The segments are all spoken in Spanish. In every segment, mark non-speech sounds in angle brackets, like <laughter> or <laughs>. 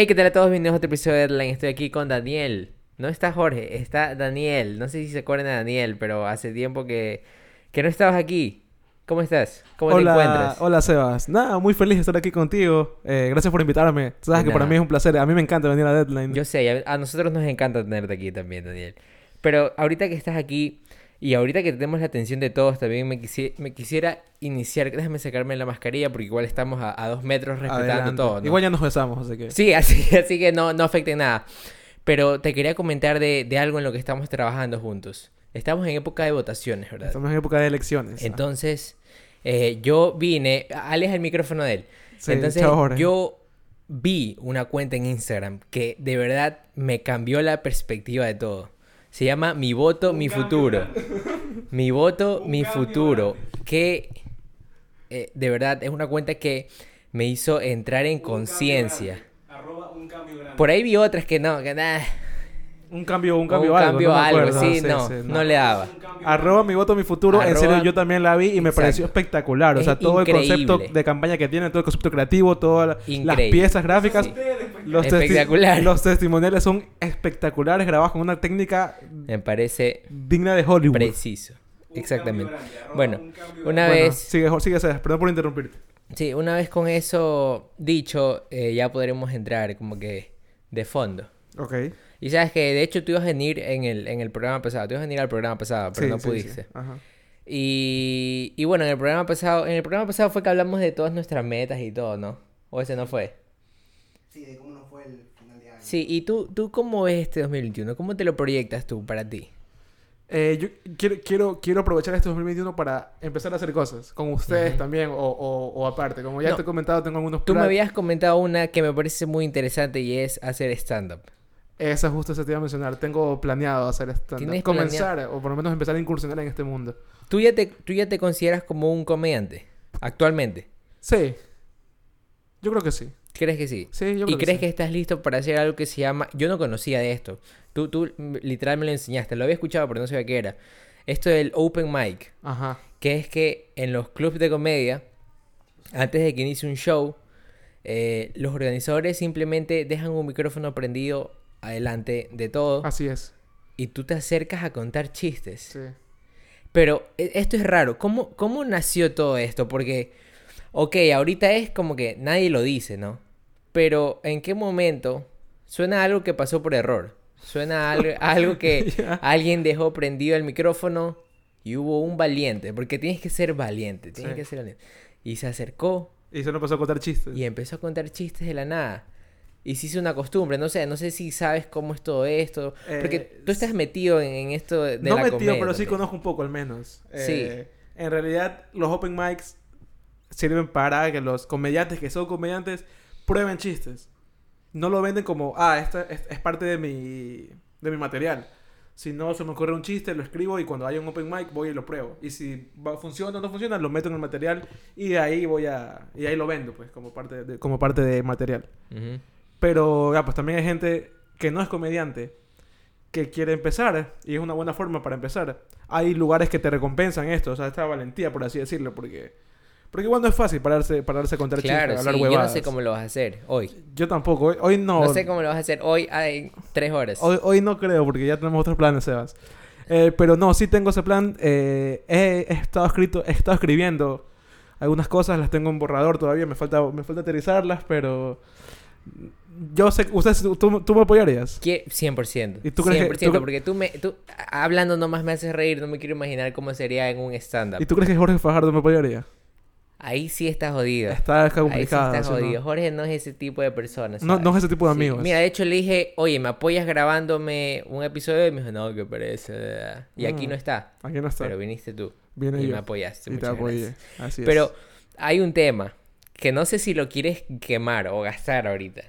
Hey, ¿qué tal a todos? Bienvenidos a otro episodio de Deadline. Estoy aquí con Daniel. No está Jorge, está Daniel. No sé si se acuerdan de Daniel, pero hace tiempo que, que no estabas aquí. ¿Cómo estás? ¿Cómo hola, te encuentras? Hola, Sebas. Nada, muy feliz de estar aquí contigo. Eh, gracias por invitarme. Sabes que para mí es un placer. A mí me encanta venir a Deadline. Yo sé, a a nosotros nos encanta tenerte aquí también, Daniel. Pero ahorita que estás aquí y ahorita que tenemos la atención de todos, también me, quisi- me quisiera iniciar. Déjame sacarme la mascarilla porque igual estamos a, a dos metros respetando Adelante. todo. ¿no? Igual ya nos besamos, así que... Sí, así, <laughs> así que no, no afecte nada. Pero te quería comentar de, de algo en lo que estamos trabajando juntos. Estamos en época de votaciones, ¿verdad? Estamos en época de elecciones. Entonces, eh, yo vine. Aleja el micrófono de él. Sí, Entonces, yo vi una cuenta en Instagram que de verdad me cambió la perspectiva de todo. Se llama Mi voto, mi futuro. <laughs> Mi voto, mi futuro. Que eh, de verdad es una cuenta que me hizo entrar en conciencia. Por ahí vi otras que no, que nada. Un cambio, un Un cambio cambio, algo. no me algo, acuerdo. sí, no, no le daba. Arroba mi voto, mi futuro. En serio, yo también la vi y me Exacto. pareció espectacular. O Es sea, todo el concepto de campaña que tiene, todo el concepto creativo, todas la- las piezas gráficas. Sí. Los, testi- Espectacular. los testimoniales son espectaculares, grabados con una técnica Me parece digna de Hollywood. preciso. Exactamente. Bueno, una Bueno, vez, Sigue, sigue, perdón por interrumpirte. sí, una vez con eso dicho, eh, ya podremos entrar como que de fondo. Ok. Y sabes que de hecho tú ibas a venir en el, en el programa pasado, tú ibas a venir al programa pasado, pero Sí, no sí, pudiste. sí. Ajá. Y, y bueno, en el programa pasado, en el programa pasado fue que hablamos de todas nuestras metas y todo, ¿no? O ese no fue. Sí, de cómo nos fue el final de año. Sí, y tú, tú cómo ves este 2021? ¿Cómo te lo proyectas tú para ti? Eh, yo quiero, quiero, quiero aprovechar este 2021 para empezar a hacer cosas. Con ustedes también o, o- o aparte. Como ya No. te he comentado, tengo algunos Tú me planes. habías comentado una que me parece muy interesante y es hacer stand-up. Esa justo se te iba a mencionar. Tengo planeado hacer ¿Tienes Comenzar, o por lo menos empezar a incursionar en este mundo. ¿Tú ya, te, ¿Tú ya te consideras como un comediante actualmente? Sí. Yo creo que sí. ¿Crees que sí? Sí, yo ¿Y creo crees sí. que estás listo para hacer algo que se llama... Yo no conocía de esto. Tú, tú literal me lo enseñaste. Lo había escuchado, pero no sabía qué era. Esto del open mic. Ajá. Que es que en los clubs de comedia, antes de que inicie un show, eh, los organizadores simplemente dejan un micrófono prendido adelante de todo. Así es. Y tú te acercas a contar chistes. Sí. Pero e- esto es raro. ¿Cómo, ¿Cómo nació todo esto? Porque, ok, ahorita es como que nadie lo dice, ¿no? Pero ¿en qué momento suena algo que pasó por error? Suena algo, <laughs> algo que <laughs> alguien dejó prendido el micrófono y hubo un valiente. Porque tienes que ser valiente, tienes Sí. que ser valiente. Y se acercó Y se nos pasó a contar chistes. y empezó a contar chistes de la nada. Y se hizo una costumbre, no sé, no sé si sabes cómo es todo esto. Porque Eh, tú estás metido en, en esto de, no la metido, comedia pero sí conozco un poco al menos. Sí. Eh, En realidad, los open mics sirven para que los comediantes que son comediantes prueben chistes. No lo venden como, ah, esta es, es parte de mi, de mi material. Si no se me ocurre un chiste, lo escribo y cuando haya un open mic voy y lo pruebo. Y si va, funciona o no funciona, lo meto en el material y de ahí voy a... Y ahí lo vendo, pues, como parte de, como parte de material. Ujú. Pero, ya, pues también hay gente que no es comediante, que quiere empezar, y es una buena forma para empezar. Hay lugares que te recompensan esto, o sea, esta valentía, por así decirlo, porque... Porque igual no es fácil pararse, pararse a contar Claro, chistes, hablar sí, yo no huevadas. sé cómo lo vas a hacer hoy. Yo tampoco, hoy, hoy no. No sé cómo lo vas a hacer hoy hay tres horas. Hoy, hoy no creo, porque ya tenemos otros planes, Sebas. Eh, pero no, sí tengo ese plan. eh, he, he estado escrito, he estado escribiendo algunas cosas, las tengo en borrador todavía, me falta, me falta aterrizarlas, pero... Yo sé, ustedes, tú, tú me apoyarías. Quie- 100%. ¿Y tú crees que- 100%, tú cre- porque tú me... Tú, hablando nomás me haces reír, no me quiero imaginar cómo sería en un stand-up. ¿Y tú crees que Jorge Fajardo me apoyaría? Ahí sí estás jodido. Está Ahí sí complicado. estás ¿sí no? jodido. Jorge no es ese tipo de persona. No, no es ese tipo de Sí, amigos. Mira, de hecho le dije, oye, ¿me apoyas grabándome un episodio? Y me dijo, no, que parece. Y aquí Mm. no está. Aquí no está. Pero viniste tú. Viene y yo. me apoyaste. y te apoyé. gracias. Así es. Pero hay un tema que no sé si lo quieres quemar o gastar ahorita.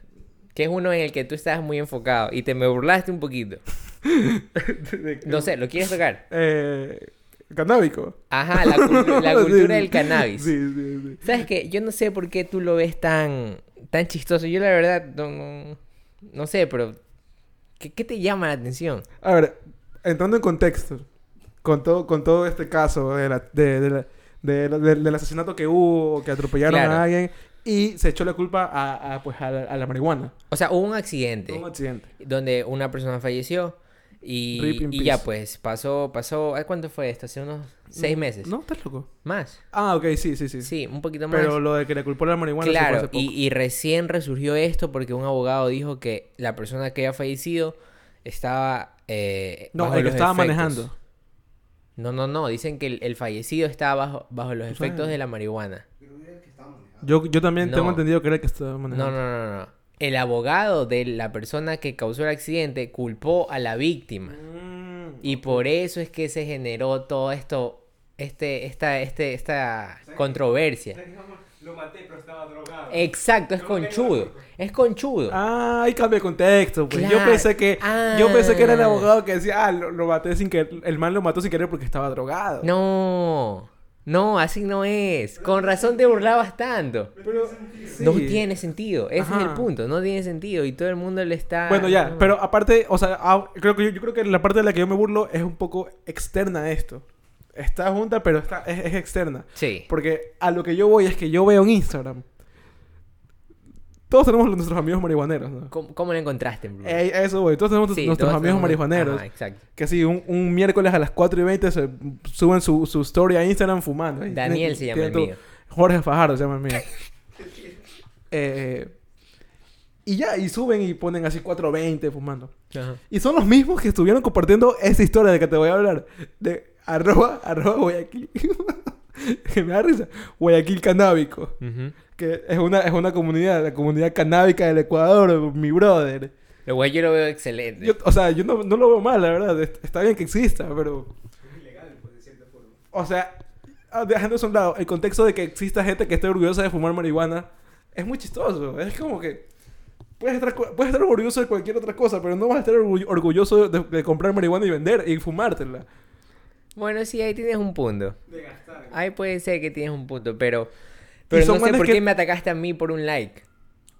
Que es uno en el que tú estás muy enfocado y te me burlaste un poquito. <laughs> No sé, ¿lo quieres tocar? Eh, canábico. Ajá, la, <laughs> cultura sí. del cannabis. Sí, sí, sí. ¿Sabes qué? Yo no sé por qué tú lo ves tan, tan chistoso. Yo la verdad no, no, no sé, pero ¿qué, qué te llama la atención? A ver, entrando en contexto, con todo, con todo este caso de la- de- de la- de la- del- asesinato que hubo, que atropellaron Claro. a alguien, y se echó la culpa a, a, pues, a, la, a la marihuana. O sea, hubo un accidente Un accidente. donde una persona falleció y, ya pues pasó, pasó, ¿ay, ¿cuánto fue esto? Hace unos seis meses. No, estás loco. Más. Ah, ok, sí, sí, sí. Sí, un poquito más. Pero lo de que le culpó la marihuana sí fue hace Claro, poco. y, y recién resurgió esto porque un abogado dijo que la persona que había fallecido estaba eh, No, el que estaba efectos. manejando. No, no, no, dicen que el, el fallecido estaba bajo, bajo los ¿Tú efectos sabes? de la marihuana. Yo, yo también tengo entendido que era el que estaba No, manejando. no, no, no. El abogado de la persona que causó el accidente culpó a la víctima. Mm, Y por eso es que se generó todo esto, este, esta, este, esta controversia. Lo maté, pero estaba drogado. Exacto, es conchudo. Es conchudo. Ah, ahí cambia el contexto. Pues. Yo pensé que yo pensé que era el Ah. abogado que decía, ah, lo, lo maté sin que el man lo mató sin querer porque estaba drogado. No, no, así no es. Con razón te burlabas tanto. Pero sí. No tiene sentido. Ese es el punto. No tiene sentido. Y todo el mundo le está. Bueno, ya, no. pero aparte, o sea, ah, creo que yo, yo creo que la parte de la que yo me burlo es un poco externa a esto. Está junta, pero está, es, es externa. Sí. Porque a lo que yo voy es que yo veo en Instagram. Todos tenemos nuestros amigos marihuaneros, ¿no? ¿Cómo, cómo lo encontraste? Eh, a eso voy. Todos tenemos Sí, nuestros todos amigos tenemos- marihuaneros. Ajá, exacto. Que sí, un, un miércoles a las 4 y 20 se suben su, su story a Instagram fumando. Daniel tiene- se llama el todo. mío. Jorge Fajardo se llama el mío. <laughs> Eh, y ya, y suben y ponen así 4.20 fumando. Ajá. Y son los mismos que estuvieron compartiendo esa historia de que te voy a hablar. De arroba, arroba Guayaquil. <laughs> que me da risa. Guayaquil Canábico. Que es una, es una comunidad, la comunidad canábica del Ecuador, mi brother. Lo cual yo lo veo excelente. Yo, o sea, yo no, no lo veo mal, la verdad. Est- Está bien que exista, pero... Es ilegal, pues, de cierta forma. O sea, ah, dejando eso a un lado, el contexto de que exista gente que esté orgullosa de fumar marihuana es muy chistoso. Es como que puedes estar, puedes estar orgulloso de cualquier otra cosa, pero no vas a estar orgu- orgulloso de, de comprar marihuana y vender y fumártela. Bueno, sí, ahí tienes un punto. De gastar. Ahí puede ser que tienes un punto, pero... Pero no sé por qué me atacaste a mí por un like.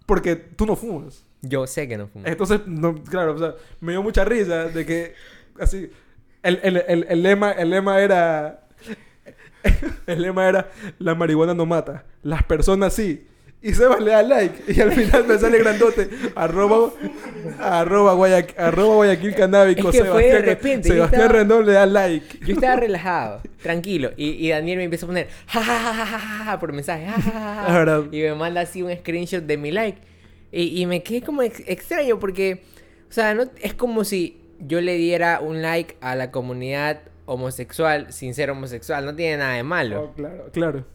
Porque tú no fumas. Yo sé que no fumo. Entonces, no, claro, o sea, me dio mucha risa de que así. El, el, el, el lema, el lema era. <laughs> El lema era: La marihuana no mata, las personas sí. Y Sebas le da like. Y al final me sale grandote. Arroba, arroba, Guayaquil, arroba Guayaquil Canábico. Es que fue de Sebastián, repente, yo Sebastián estaba- Rendón le da like. Yo estaba relajado, tranquilo. Y, y Daniel me empieza a poner ja, ja, ja, ja, ja, ja, ja, por mensaje. verdad. Y me manda así un screenshot de mi like. Y, y me quedé como ex- extraño porque, o sea, no, es como si yo le diera un like a la comunidad homosexual sin ser homosexual. No tiene nada de malo. Oh, claro, claro.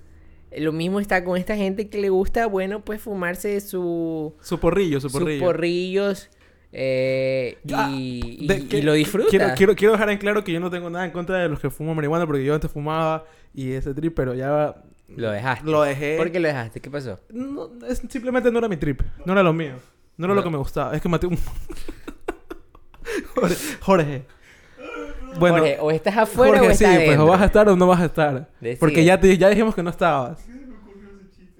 Lo mismo está con esta gente que le gusta, bueno, pues fumarse su, Su porrillo, su sus porrillo. porrillos eh, Ya, y, y- de- y que- lo disfruta. Quiero, quiero, quiero dejar en claro que yo no tengo nada en contra de los que fuman marihuana porque yo antes fumaba y ese trip, pero ya Lo dejaste. lo dejé. ¿Por qué lo dejaste? ¿Qué pasó? No, es- simplemente no era mi trip. No era lo mío. No era No. lo que me gustaba. Es que maté un... <laughs> Jorge. Jorge. Bueno, Jorge, o estás afuera Jorge, o sí, estás pues o vas a estar o no vas a estar. Decide. Porque ya, te- ya dijimos que no estabas.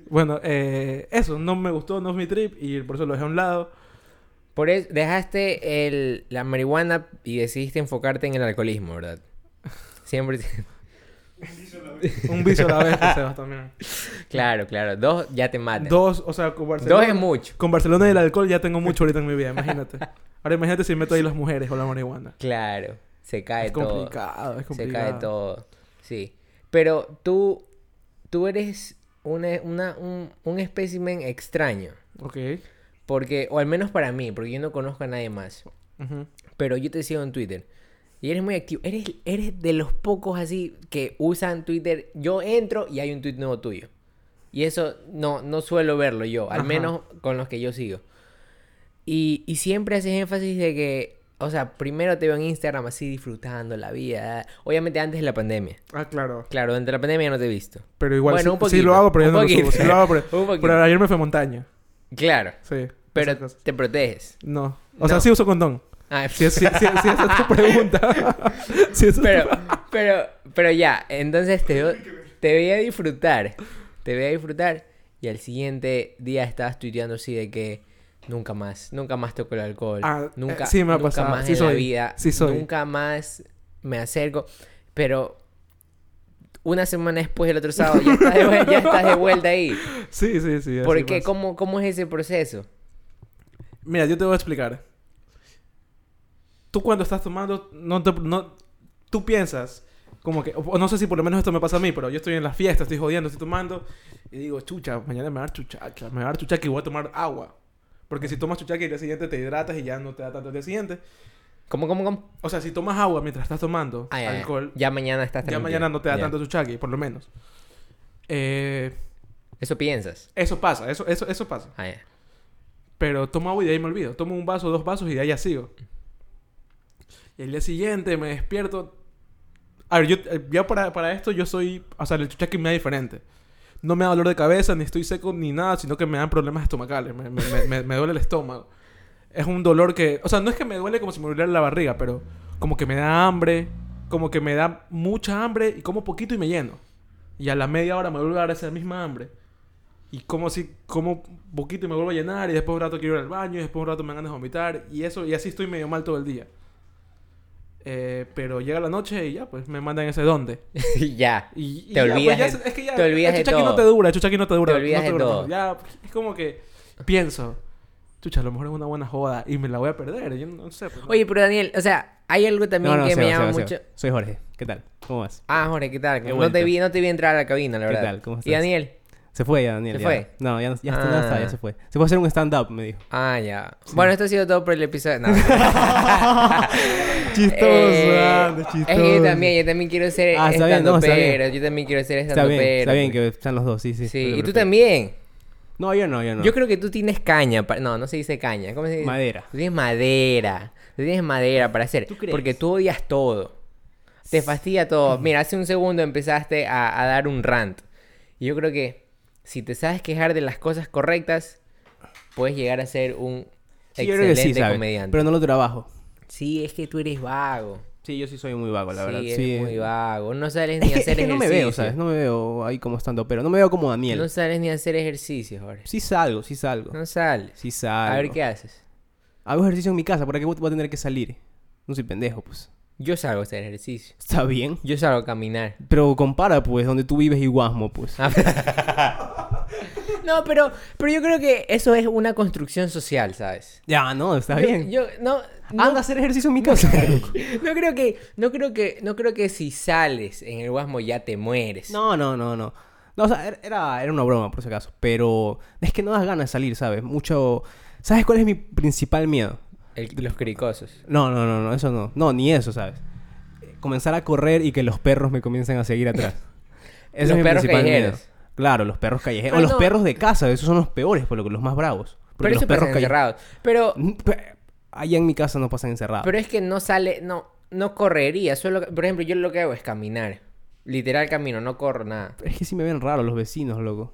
Bueno, eh, eso, no me gustó, no es mi trip y por eso lo dejé a un lado. Por eso dejaste el, la marihuana y decidiste enfocarte en el alcoholismo, ¿verdad? <laughs> Siempre. Un vicio a la vez, que Sebas, <laughs> también. claro, claro. Dos ya te matan. Dos, o sea, con Barcelona. Dos es mucho. Con Barcelona y el alcohol ya tengo mucho <laughs> ahorita en mi vida, imagínate. Ahora imagínate si meto ahí las mujeres o la marihuana. Claro. Se cae Es todo. complicado, es Se complicado. cae todo. Sí. Pero tú, tú eres una, una- un, un espécimen extraño. Ok. Porque, o al menos para mí, porque yo no conozco a nadie más. Pero yo te sigo en Twitter. Y eres muy activo. Eres, eres de los pocos así que usan Twitter. Yo entro y hay un tweet nuevo tuyo. Y eso no, no suelo verlo yo. Al Ajá. menos con los que yo sigo. Y, y siempre haces énfasis de que... O sea, primero te veo en Instagram así disfrutando la vida. Obviamente antes de la pandemia. Ah, claro. Claro, durante la pandemia no te he visto. Pero igual Bueno, sí, un poquito, sí lo hago, pero un no lo subo. poquito. Sí lo hago, pero, <laughs> Un poquito. pero ayer me fue a montaña. Claro. Sí. Pero te proteges. No. O No. sea, sí uso condón. Ah, Si, es- si, si- si esa es tu <laughs> pregunta. <laughs> si esa es tu- Pero, pero, pero ya, entonces te, veo- te veía disfrutar. Te veía disfrutar. Y al siguiente día estabas tuiteando así de que nunca más, nunca más toco el alcohol. Ah, nunca, eh, sí me ha nunca pasado. más Sí en la vida. Sí soy. Nunca más me acerco. Pero una semana después del otro sábado ya estás de, vuel- ya estás de vuelta ahí. <laughs> Sí, sí, sí. así ¿Por qué? pasa. ¿Cómo, ¿Cómo es ese proceso? Mira, yo te voy a explicar. Tú cuando estás tomando, no te- no, tú piensas, como que, o no sé si por lo menos esto me pasa a mí, pero yo estoy en la fiesta, estoy jodiendo, estoy tomando, y digo, chucha, mañana me va a dar chuchaca, me va a dar chuchaca y voy a tomar agua. Porque si tomas chuchaca y el día siguiente te hidratas y ya no te da tanto el día siguiente. ¿Cómo, cómo, cómo? O sea, si tomas agua mientras estás tomando Ah, ya, ya. alcohol, Ya mañana estás ya tranquilo. mañana no te da Ya. tanto chuchaqui, por lo menos. Eh, Eso piensas. eso pasa, eso, eso, eso pasa. Ah, ya. Pero tomo agua y de ahí me olvido. Tomo un vaso, dos vasos y de ahí ya sigo. Y el día siguiente me despierto. A ver, yo eh, ya para, para esto yo soy. O sea, el chuchaqui me da diferente. No me da dolor de cabeza, ni estoy seco, ni nada, sino que me dan problemas estomacales. Me, me, me- me- duele el estómago. Es un dolor que. O sea, no es que me duele como si me doliera la barriga, pero como que me da hambre, como que me da mucha hambre y como poquito y me lleno. Y a la media hora me vuelve a dar esa misma hambre. Y como si como poquito y me vuelvo a llenar y después un rato quiero ir al baño y después un rato me dan ganas de vomitar y eso y así estoy medio mal todo el día. Eh, pero llega la noche y ya pues me mandan ese donde. <laughs> ya. Y, y Te ya, pues, olvidas ya de- se- es que ya te olvidas el de chuchaqui no todo. te dura, el chuchaqui no te dura. Te olvidas no de dura, todo. no. Ya es como que pienso, chucha, a lo mejor es una buena joda y me la voy a perder. Yo no sé. pues. Oye, pero Daniel, o sea, hay algo también No, no, que me llama Seba, mucho. Seba. Soy Jorge. ¿Qué tal? ¿Cómo vas? Ah, Jorge, ¿qué tal? No te, vi, no te vi entrar a la cabina, la ¿Qué verdad. tal? ¿Cómo ¿Y estás? Daniel? Se fue ya, Daniel. ¿Se ya. fue? No, ya, ya, está, Ah. ya está, ya se fue. Se fue a hacer un stand-up, me dijo. Ah, ya. Bueno, esto ha sido todo por el episodio. No. <laughs> Chistoso, Eh, anda, Es que yo también, yo también quiero ser Ah, está estando no, está pero, yo también quiero ser Está estando bien, pero. está bien que están los dos, sí, sí. Sí, y tú perfecto. también. No, yo no, yo no. Yo creo que tú tienes caña. No, no se dice caña. ¿Cómo se dice? Madera. Tú tienes madera. Tú tienes madera para hacer. ¿Tú crees? Porque tú odias todo. Te fastidia todo. <laughs> Mira, hace un segundo empezaste a, a dar un rant. Y yo creo que si te sabes quejar de las cosas correctas, puedes llegar a ser un Sí, excelente comediante. Pero no lo trabajo. Sí, es que tú eres vago. Sí, yo sí soy muy vago, la sí, verdad. eres Sí, muy vago. No sales Es ni a hacer que no me ejercicio. veo, ¿sabes? No me veo ahí como estando, pero no me veo como Daniel. No sales ni a hacer ejercicio, Jorge. Sí salgo, sí salgo. No sales. Sí salgo. A ver qué haces. Hago ejercicio en mi casa, ¿para qué voy a tener que salir? No soy pendejo, pues. Yo salgo a hacer ejercicio. Está bien. Yo salgo a caminar. Pero compara, pues, donde tú vives y Guasmo, pues. Ah, <laughs> no, pero, pero yo creo que eso es una construcción social, ¿sabes? Ya, no, está Yo- bien. Yo, no, no, Anda a hacer ejercicio en mi casa. no creo que, no creo que, no creo que si sales en el Guasmo ya te mueres. no, no, no, no. No, o sea, er- era, era una broma, por si acaso. Pero es que no das ganas de salir, ¿sabes? Mucho... ¿Sabes cuál es mi principal miedo? El- los cricosos. No, no, no, no, eso no. No, ni eso, ¿sabes? Comenzar a correr y que los perros me comiencen a seguir atrás. <laughs> Ese Los es mi perros principal miedo. callejeros. Claro, los perros callejeros. Pero o los perros de casa, esos son los peores, por lo que los más bravos. Porque Pero los eso perros encerrados. Pero, Mm, Allá en mi casa no pasan encerrados. pero es que no sale, no, no correría. Solo, por ejemplo, yo lo que hago es caminar. Literal camino, no corro nada. Es que sí me ven raro los vecinos, loco.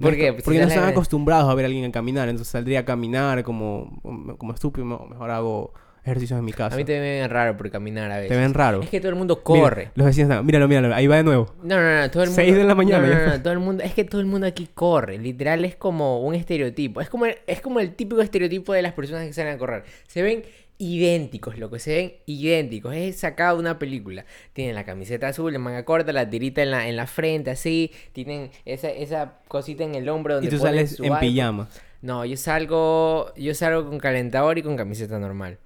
¿Por qué? Porque no están acostumbrados a ver a alguien caminar. Entonces saldría a caminar como, como estúpido. Mejor hago ejercicios en mi casa. A mí me ven raro por caminar a veces. Te ven raro. Es que todo el mundo Mira, corre. los vecinos están... Míralo, míralo. Ahí va de nuevo. No, no, no, todo el mundo. Seis de la mañana, No, no, no, no, todo el mundo. Es que todo el mundo aquí corre. Literal es como un estereotipo. Es como el, es como el típico estereotipo de las personas que salen a correr. Se ven idénticos, loco. Se ven idénticos. Es sacado de una película. Tienen la camiseta azul, la manga corta, la tirita en la, en la frente, así. Tienen esa, esa cosita en el hombro donde Y tú ponen sales su en pijama. No, yo salgo. Yo salgo con calentador y con camiseta normal.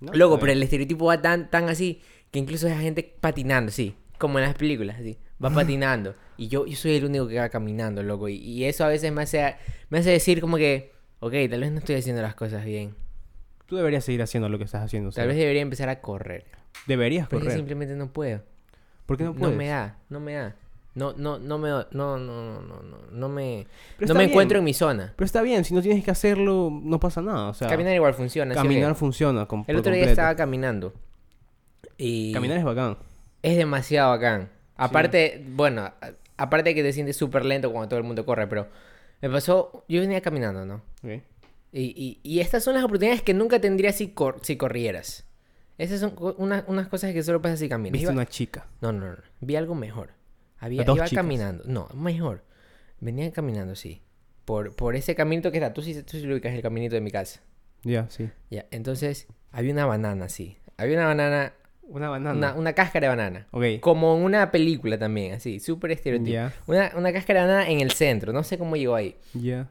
¿no? Está pero el estereotipo va tan, tan así que incluso hay gente patinando, sí. Como en las películas, así. Va <laughs> patinando. Y yo, yo soy el único que va caminando, loco. Y, y eso a veces me hace, me hace decir como que, ok, tal vez no estoy haciendo las cosas bien. Tú deberías seguir haciendo lo que estás haciendo. Tal vez debería empezar a correr. Deberías Pero es que correr. simplemente no puedo. ¿Por qué no No, puedes? me da, no me da. No, no, no me, no, no, no, no, no, no me, Pero no me bien. encuentro en mi zona. Pero está bien, si no tienes que hacerlo, no pasa nada. O sea, Caminar igual funciona. ¿sí o caminar funciona. com- El otro día completo. estaba caminando. Y... Caminar es bacán. Es demasiado bacán. Aparte, bueno, aparte de que te sientes súper lento cuando todo el mundo corre, pero me pasó, yo venía caminando, ¿no? Y, y, y estas son las oportunidades que nunca tendrías si, cor- si corrieras. Esas son una- unas cosas que solo pasas si caminas. Viste Iba- una chica. No, no, no. Vi algo mejor. Había, Dos iba chicas. caminando. No, mejor. Venía caminando, sí. Por, por ese caminito que está. Tú sí, tú sí lo ubicas, el caminito de mi casa. Ya, sí. Ya, entonces había una banana, sí. Había una banana Una banana. Una, una cáscara de banana. Ok. Como en una película también, así, súper estereotipo. Ya, Una, una cáscara de banana en el centro, no sé cómo llegó ahí. ya.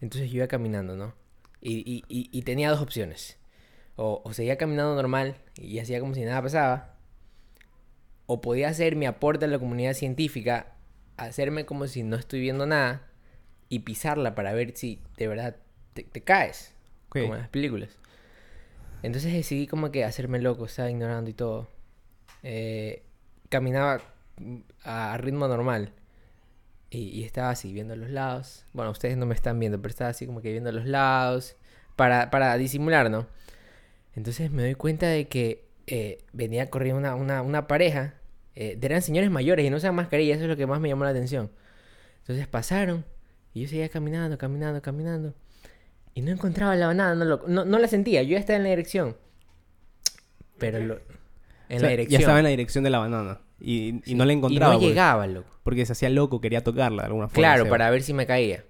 Entonces yo iba caminando, ¿no? Y, y- y- y tenía dos opciones. O, o seguía caminando normal y hacía como si nada pasaba. O podía hacer mi aporte a la comunidad científica, hacerme como si no estoy viendo nada y pisarla para ver si de verdad te, te caes. Como en las películas. Entonces decidí como que hacerme loco, estaba ignorando y todo. Eh, caminaba a ritmo normal. Y, y estaba así, viendo los lados. Bueno, ustedes no me están viendo, pero estaba así como que viendo los lados. Para, para disimular, ¿no? Entonces me doy cuenta de que eh, venía corriendo una, una, una pareja. eh, eran señores mayores y no usaban mascarilla, eso es lo que más me llamó la atención. Entonces pasaron y yo seguía caminando, caminando, caminando. Y no encontraba la banana, no, lo- no, no la sentía. Yo ya estaba en la dirección. Pero lo- en O sea, la dirección. Ya estaba en la dirección de la banana. Y, y no la Y encontraba. no porque- llegaba, loco. Porque se hacía loco, quería tocarla de alguna forma. Claro, para ver si me caía.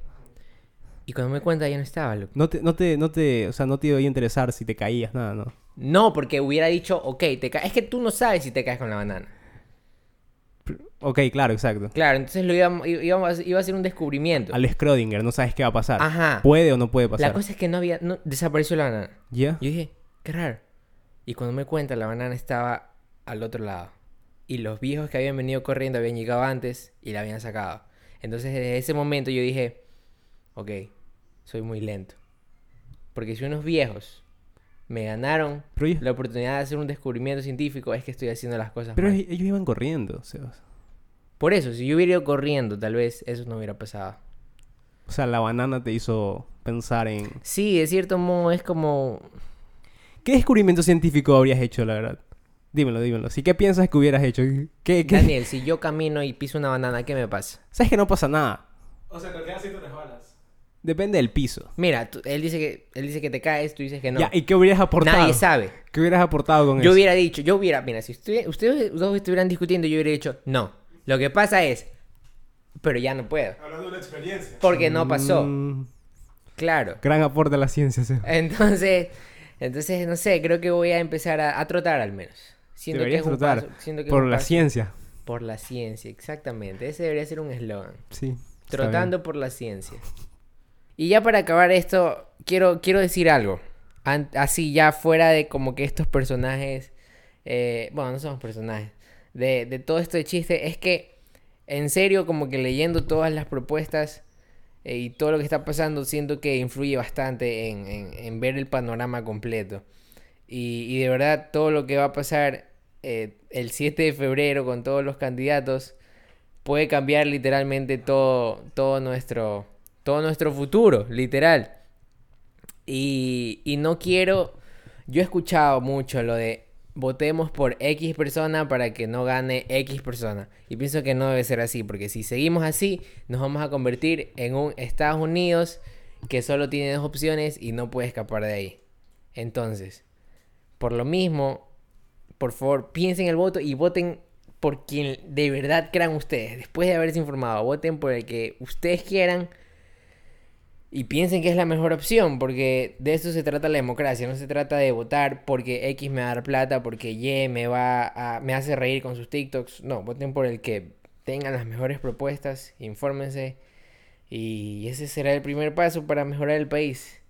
Y cuando me cuenta ya no estaba, loco. No te, no te, no te, o sea, no te iba a interesar si te caías, nada, ¿no? No, porque hubiera dicho, ok, te caes. Es que tú no sabes si te caes con la banana. Ok, claro, exacto. Claro, entonces lo iba, iba, iba a ser un descubrimiento. Al Schrödinger, no sabes qué va a pasar. Ajá. ¿Puede o no puede pasar? La cosa es que no había, no, desapareció la banana. ¿Ya? Yo dije, qué raro. Y cuando me cuenta, la banana estaba al otro lado. Y los viejos que habían venido corriendo habían llegado antes y la habían sacado. Entonces desde ese momento yo dije, ok, soy muy lento. Porque si unos viejos me ganaron ellos, la oportunidad de hacer un descubrimiento científico, es que estoy haciendo las cosas pero mal. ellos iban corriendo, Sebas. Por eso, si yo hubiera ido corriendo, tal vez eso no hubiera pasado. O sea, la banana te hizo pensar en... Sí, de cierto modo es como... ¿Qué descubrimiento científico habrías hecho, la verdad? Dímelo, dímelo. ¿Sí qué piensas que hubieras hecho? ¿Qué, qué? Daniel, si yo camino y piso una banana, ¿qué me pasa? ¿Sabes que no pasa nada? O sea, en realidad sí te resbalas. Depende del piso. Mira, tú- él, dice que, él dice que te caes, tú dices que no. Ya, ¿y qué hubieras aportado? Nadie sabe. ¿Qué hubieras aportado con Yo eso? hubiera dicho, yo hubiera, mira, si ustedes, ustedes dos estuvieran discutiendo, yo hubiera dicho, no. Lo que pasa es, pero ya no puedo. Hablando de una experiencia. Porque no pasó. Mm, Claro. gran aporte a la ciencia, Sebas. Entonces, entonces, no sé, creo que voy a empezar a, a trotar al menos. Siento Deberías que paso- siento Por la ciencia. Por la ciencia, exactamente. Ese debería ser un eslogan. Sí. Trotando por la ciencia. Y ya para acabar esto, quiero, quiero decir algo. Así ya fuera de como que estos personajes... eh, bueno, no somos personajes. De, de todo esto de chiste. Es que, en serio, como que leyendo todas las propuestas eh, y todo lo que está pasando, siento que influye bastante en, en- en ver el panorama completo. Y, de verdad, todo lo que va a pasar eh, el 7 de febrero con todos los candidatos puede cambiar literalmente todo, todo nuestro, todo nuestro futuro, literal. Y, y no quiero, yo he escuchado mucho lo de votemos por X persona para que no gane X persona. Y pienso que no debe ser así, porque si seguimos así, nos vamos a convertir en un Estados Unidos que solo tiene dos opciones y no puede escapar de ahí. Entonces, por lo mismo, por favor, piensen el voto y voten por quien de verdad crean ustedes. Después de haberse informado, voten por el que ustedes quieran y piensen que es la mejor opción, porque de eso se trata la democracia. No se trata de votar porque X me va a dar plata, porque Y me va a, me hace reír con sus TikToks. No, voten por el que tengan las mejores propuestas, infórmense y ese será el primer paso para mejorar el país.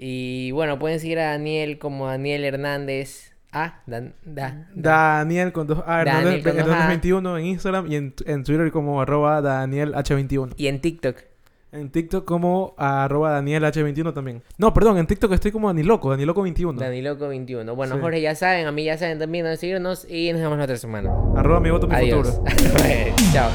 Y bueno, pueden seguir a Daniel como Daniel Hernández. Ah, Dan- da- da- Daniel con dos A, Daniel Hernández, con dos A. Hernández 21 en Instagram y en, en Twitter como arroba Daniel H21. Y en TikTok. En TikTok como arroba Daniel H21 también. No, perdón, en TikTok ey como Daniloco, Daniloco21. Daniloco21. Bueno, Sí. Jorge, ya saben, a mí ya saben también dónde seguirnos y nos vemos la otra semana. Arroba mi voto, mi Adiós. futuro. <laughs> Chao.